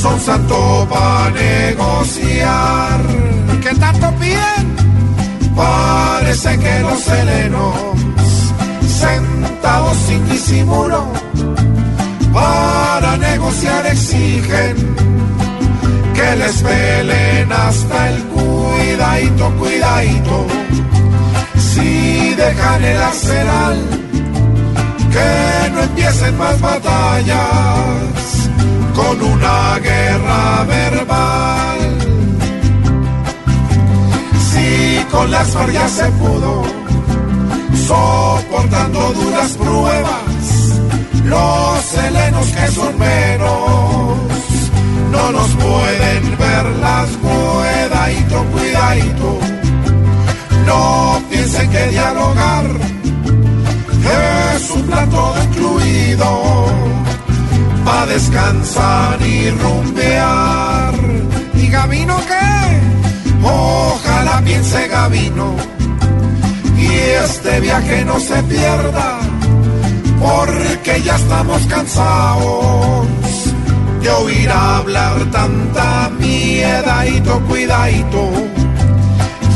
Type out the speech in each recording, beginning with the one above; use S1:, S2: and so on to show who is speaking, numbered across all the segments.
S1: son santo para negociar. ¿Qué tanto piden? Parece que los helenos sentados sin disimulo para negociar exigen que les pelen hasta el cuidadito, cuidadito. Si dejan el arsenal, que no empiecen más batallas con las FARC ya se pudo, soportando duras pruebas, los helenos que son menos no nos pueden ver las cuidadito, cuidadito. No piensen que dialogar es un plato incluido para descansar y rumbear. ¿Y Gavino qué? Ojalá piense Gavino y este viaje no se pierda porque ya estamos cansados de oír hablar tanta miedadito, cuidadito.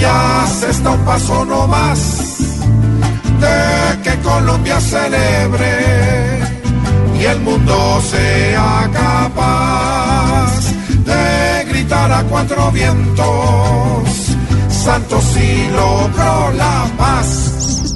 S1: Ya se está un paso no más de que Colombia celebre y el mundo sea capaz de gritar a cuatro vientos, Santos y logró la paz.